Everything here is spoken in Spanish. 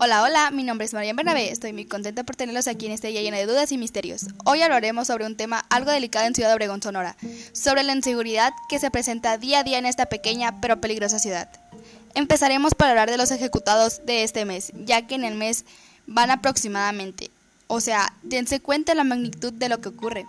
Hola, hola, mi nombre es María Bernabé, estoy muy contenta por tenerlos aquí en este día lleno de dudas y misterios. Hoy hablaremos sobre un tema algo delicado en Ciudad Obregón, Sonora, sobre la inseguridad que se presenta día a día en esta pequeña pero peligrosa ciudad. Empezaremos por hablar de los ejecutados de este mes, ya que en el mes van aproximadamente, o sea, dense cuenta la magnitud de lo que ocurre.